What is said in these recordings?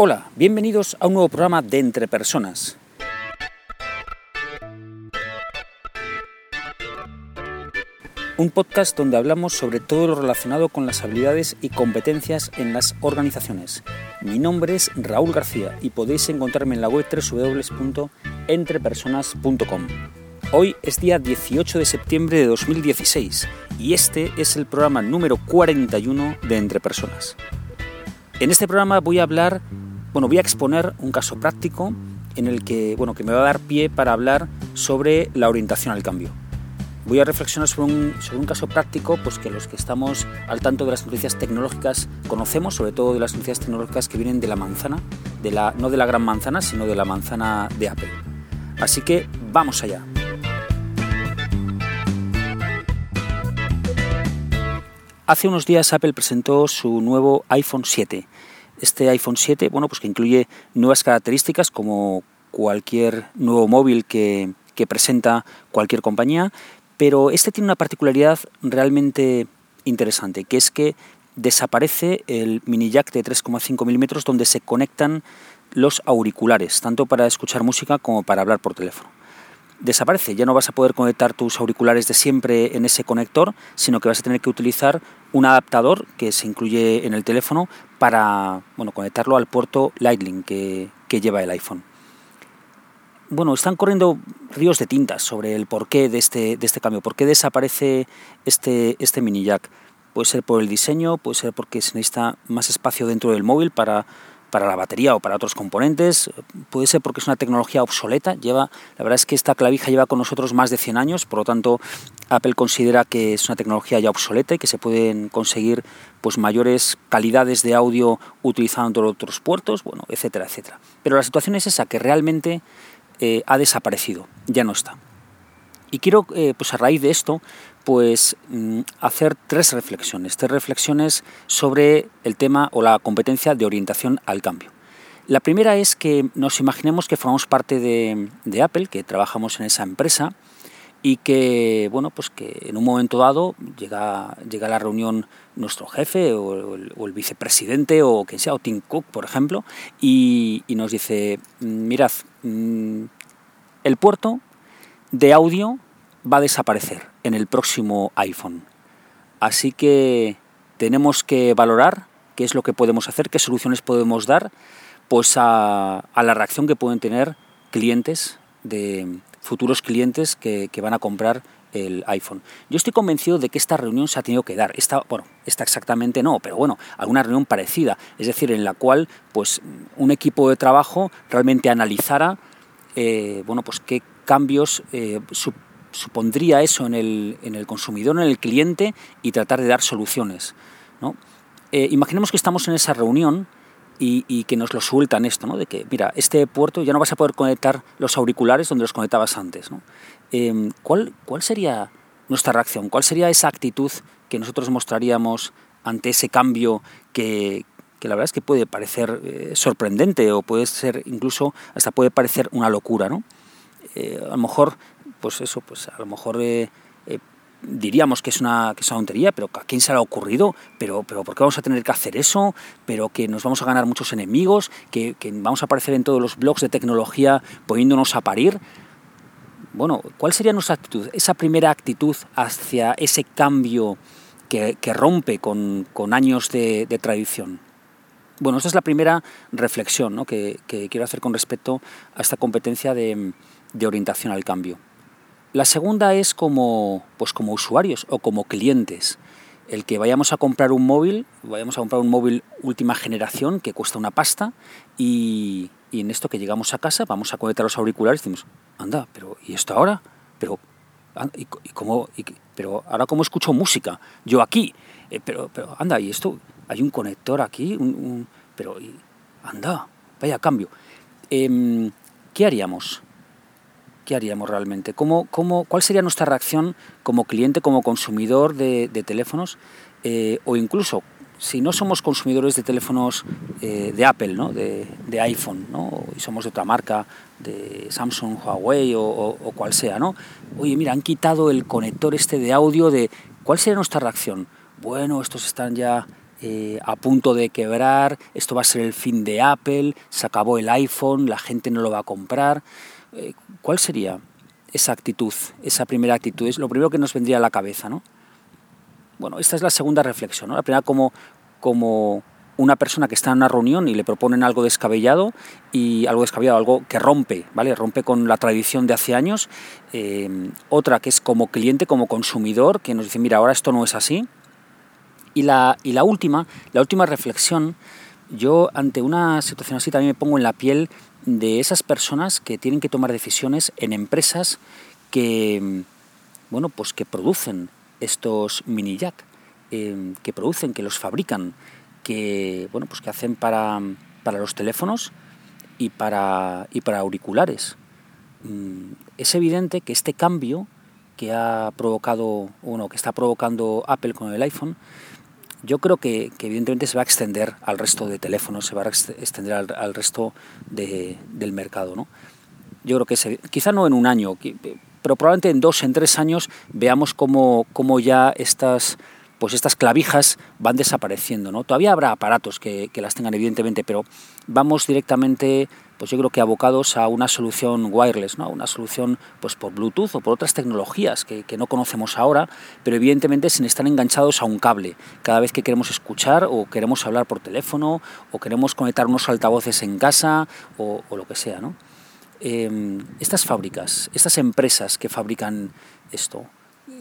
Hola, bienvenidos a un nuevo programa de Entre Personas. Un podcast donde hablamos sobre todo lo relacionado con las habilidades y competencias en las organizaciones. Mi nombre es Raúl García y podéis encontrarme en la web www.entrepersonas.com. Hoy es día 18 de septiembre de 2016 y este es el programa número 41 de Entre Personas. En este programa voy a hablar bueno, voy a exponer un caso práctico en el que, bueno, que me va a dar pie para hablar sobre la orientación al cambio. Voy a reflexionar sobre un, caso práctico pues que los que estamos al tanto de las noticias tecnológicas conocemos, sobre todo de las noticias tecnológicas que vienen de la manzana, de la, no de la gran manzana, sino de la manzana de Apple. Así que vamos allá. Hace unos días Apple presentó su nuevo iPhone 7 este iPhone 7, bueno, pues que incluye nuevas características como cualquier nuevo móvil que, presenta cualquier compañía, pero este tiene una particularidad realmente interesante, que es que desaparece el mini jack de 3,5 milímetros donde se conectan los auriculares, tanto para escuchar música como para hablar por teléfono desaparece. Ya no vas a poder conectar tus auriculares de siempre en ese conector, sino que vas a tener que utilizar un adaptador que se incluye en el teléfono para bueno, conectarlo al puerto Lightning que, lleva el iPhone. Bueno, están corriendo ríos de tintas sobre el porqué de este, de este cambio, por qué desaparece este, este mini jack. Puede ser por el diseño, puede ser porque se necesita más espacio dentro del móvil para para la batería o para otros componentes. Puede ser porque es una tecnología obsoleta. Lleva, la verdad es que esta clavija lleva con nosotros más de 100 años, por lo tanto Apple considera que es una tecnología ya obsoleta y que se pueden conseguir pues mayores calidades de audio utilizando otros puertos, bueno, etcétera, etcétera. Pero la situación es esa, que realmente eh, ha desaparecido, ya no está. Y quiero, eh, pues a raíz de esto, pues mm, hacer tres reflexiones, tres reflexiones sobre el tema o la competencia de orientación al cambio. La primera es que nos imaginemos que formamos parte de, Apple, que trabajamos en esa empresa y que, bueno, pues que en un momento dado llega, llega a la reunión nuestro jefe o, el, vicepresidente o quien sea, o Tim Cook, por ejemplo, y, nos dice, mm, mirad, mm, el puerto de audio va a desaparecer en el próximo iPhone. Así que tenemos que valorar qué es lo que podemos hacer, qué soluciones podemos dar pues a, la reacción que pueden tener clientes de futuros clientes que, van a comprar el iPhone. Yo estoy convencido de que esta reunión se ha tenido que dar. Esta, bueno, esta exactamente no, pero bueno, alguna reunión parecida, es decir, en la cual pues un equipo de trabajo realmente analizara eh, bueno, pues qué cambios eh, supondría eso en el, en el, consumidor, en el cliente y tratar de dar soluciones. ¿no? Eh, imaginemos que estamos en esa reunión y, que nos lo sueltan esto, ¿no? de que, mira, este puerto ya no vas a poder conectar los auriculares donde los conectabas antes. ¿no? Em, ¿cuál, ¿Cuál sería nuestra reacción? ¿Cuál sería esa actitud que nosotros mostraríamos ante ese cambio que, que la verdad es que puede parecer eh, sorprendente o puede ser incluso hasta puede parecer una locura, ¿no? Eh, a lo mejor pues eso, pues a lo mejor eh, eh, diríamos que es, una, que es una tontería, pero ¿a quién se le ha ocurrido? ¿Pero, pero ¿por qué vamos a tener que hacer eso? ¿Pero que nos vamos a ganar muchos enemigos? ¿Que, vamos a aparecer en todos los blogs de tecnología poniéndonos a parir? Bueno, ¿cuál sería nuestra actitud? Esa primera actitud hacia ese cambio que, rompe con, años de, tradición. Bueno, esta es la primera reflexión que, quiero hacer con respecto a esta competencia de orientación al cambio. La segunda es como, pues como usuarios o como clientes. El que vayamos a comprar un móvil, vayamos a comprar un móvil última generación que cuesta una pasta y, en esto que llegamos a casa vamos a conectar los auriculares y decimos, anda, pero ¿y esto ahora? Pero, ¿y, cómo, pero ahora cómo escucho música? Yo aquí, eh, pero, pero anda, ¿y esto? Hay un conector aquí, un, pero anda, vaya cambio. Em, ¿Qué haríamos? ¿Qué haríamos realmente? ¿Cómo, cómo, ¿Cuál sería nuestra reacción como cliente, como consumidor de, teléfonos? Eh, o incluso, si no somos consumidores de teléfonos eh, de Apple, ¿no? de, iPhone, ¿no? y somos de otra marca, de Samsung, Huawei o, cual sea, ¿no? Oye, mira, han quitado el conector este de audio de... ¿Cuál sería nuestra reacción? Bueno, estos están ya eh, a punto de quebrar, esto va a ser el fin de Apple, se acabó el iPhone, la gente no lo va a comprar. Eh, ¿Cuál sería esa actitud, esa primera actitud? Es lo primero que nos vendría a la cabeza, ¿no? Bueno, esta es la segunda reflexión. La primera como, como una persona que está en una reunión y le proponen algo descabellado y algo descabellado, algo que rompe, ¿vale? Rompe con la tradición de hace años. Eh, otra que es como cliente, como consumidor, que nos dice, mira, ahora esto no es así. Y la, y la última, la última reflexión, yo ante una situación así también me pongo en la piel de esas personas que tienen que tomar decisiones en empresas que, bueno, pues que producen estos mini jack, eh, que producen, que los fabrican, que, bueno, pues que hacen para, para los teléfonos y para, y para auriculares. Mm, es evidente que este cambio que ha provocado, uno que está provocando Apple con el iPhone, yo creo que, evidentemente se va a extender al resto de teléfonos, se va a extender al, resto del mercado. ¿no? Yo creo que se, quizá no en un año, pero probablemente en dos, en tres años veamos cómo, cómo ya estas, pues estas clavijas van desapareciendo. ¿no? Todavía habrá aparatos que, las tengan, evidentemente, pero vamos directamente pues yo creo que abocados a una solución wireless, ¿no? una solución pues por Bluetooth o por otras tecnologías que, no conocemos ahora, pero evidentemente sin estar enganchados a un cable. Cada vez que queremos escuchar o queremos hablar por teléfono o queremos conectar unos altavoces en casa o, lo que sea. ¿no? Em, estas fábricas, estas empresas que fabrican esto,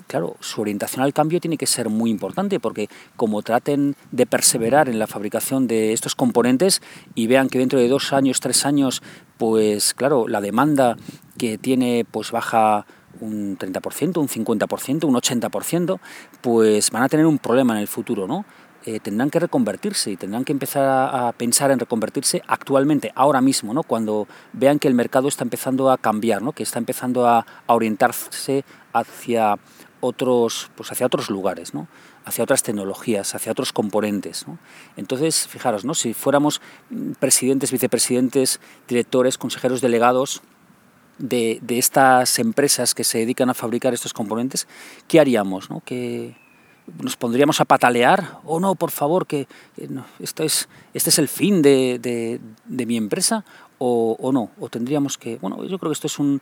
claro, su orientación al cambio tiene que ser muy importante porque como traten de perseverar en la fabricación de estos componentes y vean que dentro de dos años, tres años, pues claro, la demanda que tiene pues baja un 30%, un 50%, un 80%, pues van a tener un problema en el futuro, ¿no? Eh, tendrán que reconvertirse y tendrán que empezar a, pensar en reconvertirse actualmente, ahora mismo, ¿no? cuando vean que el mercado está empezando a cambiar, ¿no? que está empezando a, orientarse hacia otros, pues hacia otros lugares, ¿no? hacia otras tecnologías, hacia otros componentes. Entonces, fijaros, ¿no? si fuéramos presidentes, vicepresidentes, directores, consejeros delegados de, estas empresas que se dedican a fabricar estos componentes, ¿qué haríamos? ¿no? ¿Que ¿Nos pondríamos a patalear? ¿O no, por favor, que esto es, este es el fin de, mi empresa? O, ¿O no? ¿O tendríamos que...? Bueno, yo creo que esto es un,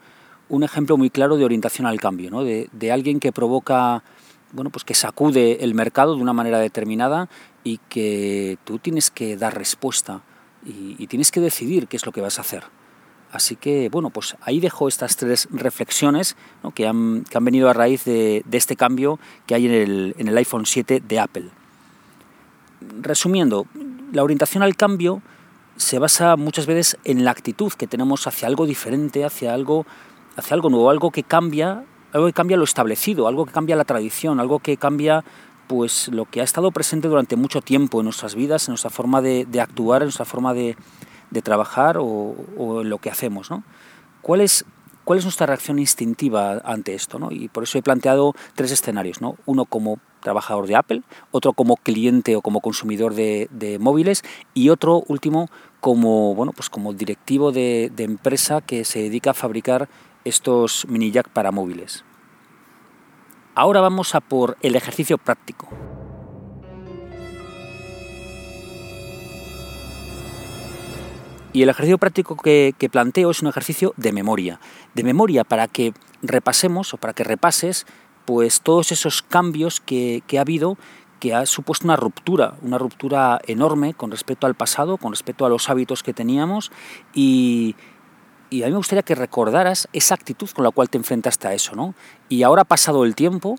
un ejemplo muy claro de orientación al cambio, ¿no? de, alguien que provoca, bueno, pues que sacude el mercado de una manera determinada y que tú tienes que dar respuesta y, tienes que decidir qué es lo que vas a hacer. Así que, bueno, pues ahí dejo estas tres reflexiones que, han, que, han, venido a raíz de, este cambio que hay en el, en el iPhone 7 de Apple. Resumiendo, la orientación al cambio se basa muchas veces en la actitud que tenemos hacia algo diferente, hacia algo hace algo nuevo, algo que cambia, algo que cambia lo establecido, algo que cambia la tradición, algo que cambia pues lo que ha estado presente durante mucho tiempo en nuestras vidas, en nuestra forma de, actuar, en nuestra forma de, trabajar o, en lo que hacemos. ¿no? ¿Cuál, es, ¿Cuál es nuestra reacción instintiva ante esto? ¿no? Y por eso he planteado tres escenarios. ¿no? Uno como trabajador de Apple, otro como cliente o como consumidor de, de móviles y otro último como, bueno, pues como directivo de, de empresa que se dedica a fabricar estos mini jack para móviles. Ahora vamos a por el ejercicio práctico. Y el ejercicio práctico que, planteo es un ejercicio de memoria. De memoria para que repasemos o para que repases pues todos esos cambios que, que ha habido que ha supuesto una ruptura, una ruptura enorme con respecto al pasado, con respecto a los hábitos que teníamos y, y a mí me gustaría que recordaras esa actitud con la cual te enfrentaste a eso, ¿no? Y ahora pasado el tiempo,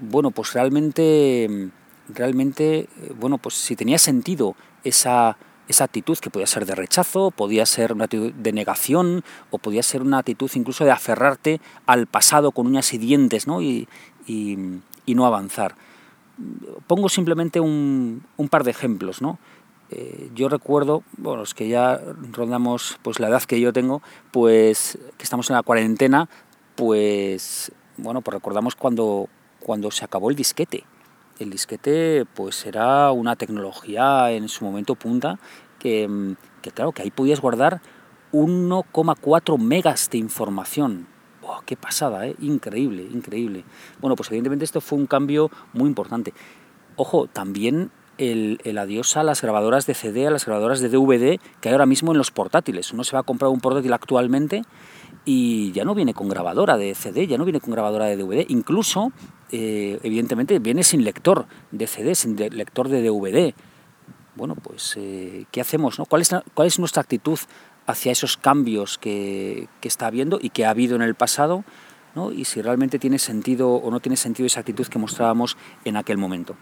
bueno, pues realmente, realmente, eh, bueno, pues si tenía sentido esa, esa actitud que podía ser de rechazo, podía ser una actitud de negación o podía ser una actitud incluso de aferrarte al pasado con uñas y dientes, ¿no? Y, y, no avanzar. Pongo simplemente un, un par de ejemplos, ¿no? Eh, yo recuerdo, bueno, los que ya rondamos pues la edad que yo tengo, pues que estamos en la cuarentena, pues bueno, pues recordamos cuando, cuando se acabó el disquete. El disquete pues era una tecnología en su momento punta que, que claro, que ahí podías guardar 1,4 megas de información. ¡Qué pasada! ¿eh? Increíble, increíble. Bueno, pues evidentemente esto fue un cambio muy importante. Ojo, también el, adiós a las grabadoras de CD, a las grabadoras de DVD que hay ahora mismo en los portátiles. Uno se va a comprar un portátil actualmente y ya no viene con grabadora de CD, ya no viene con grabadora de DVD. Incluso, eh, evidentemente, viene sin lector de CD, sin lector de DVD. Bueno, pues, eh, ¿qué hacemos? No? ¿Cuál, es, ¿Cuál es nuestra actitud hacia esos cambios que, que está habiendo y que ha habido en el pasado? ¿no? y si realmente tiene sentido o no tiene sentido esa actitud que mostrábamos en aquel momento.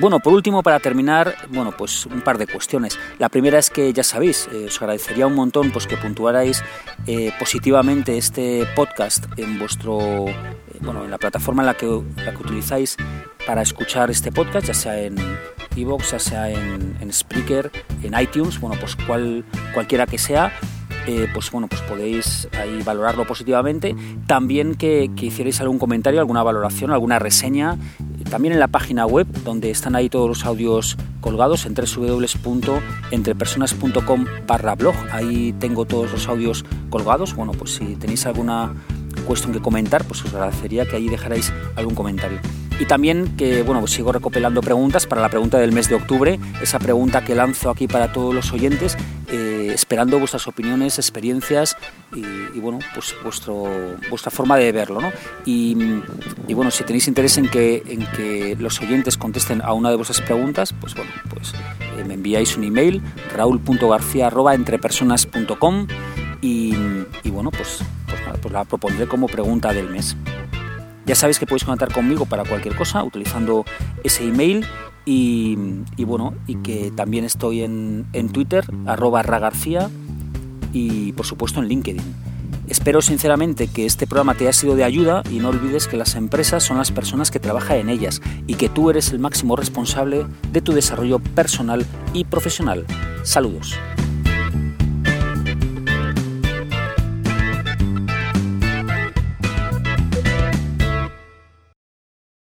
Bueno, por último, para terminar, bueno, pues un par de cuestiones. La primera es que ya sabéis, eh, os agradecería un montón pues que puntuarais eh, positivamente este podcast en vuestro, eh, bueno, en la plataforma en la que, la que utilizáis para escuchar este podcast, ya sea en iVoox, ya sea en, en Spreaker, en iTunes, bueno, pues cual, cualquiera que sea. pues bueno, pues podéis ahí valorarlo positivamente. También que, que, hicierais algún comentario, alguna valoración, alguna reseña también en la página web, donde están ahí todos los audios colgados en www.entrepersonas.com barra blog. Ahí tengo todos los audios colgados. Bueno, pues si tenéis alguna cuestión que comentar, pues os agradecería que ahí dejarais algún comentario. Y también que, bueno, pues sigo recopilando preguntas para la pregunta del mes de octubre, esa pregunta que lanzo aquí para todos los oyentes, esperando vuestras opiniones, experiencias y, bueno, pues vuestro, vuestra forma de verlo, ¿no? Y, bueno, si tenéis interés en que, en que los oyentes contesten a una de vuestras preguntas, pues bueno, pues eh, me enviáis un email, raúl.garcía.entrepersonas.com y, y bueno, pues, pues, pues la propondré como pregunta del mes. Ya sabéis que podéis contactar conmigo para cualquier cosa utilizando ese email y, bueno, y que también estoy en, en Twitter, arroba ragarcía y por supuesto en LinkedIn. Espero sinceramente que este programa te haya sido de ayuda y no olvides que las empresas son las personas que trabajan en ellas y que tú eres el máximo responsable de tu desarrollo personal y profesional. Saludos.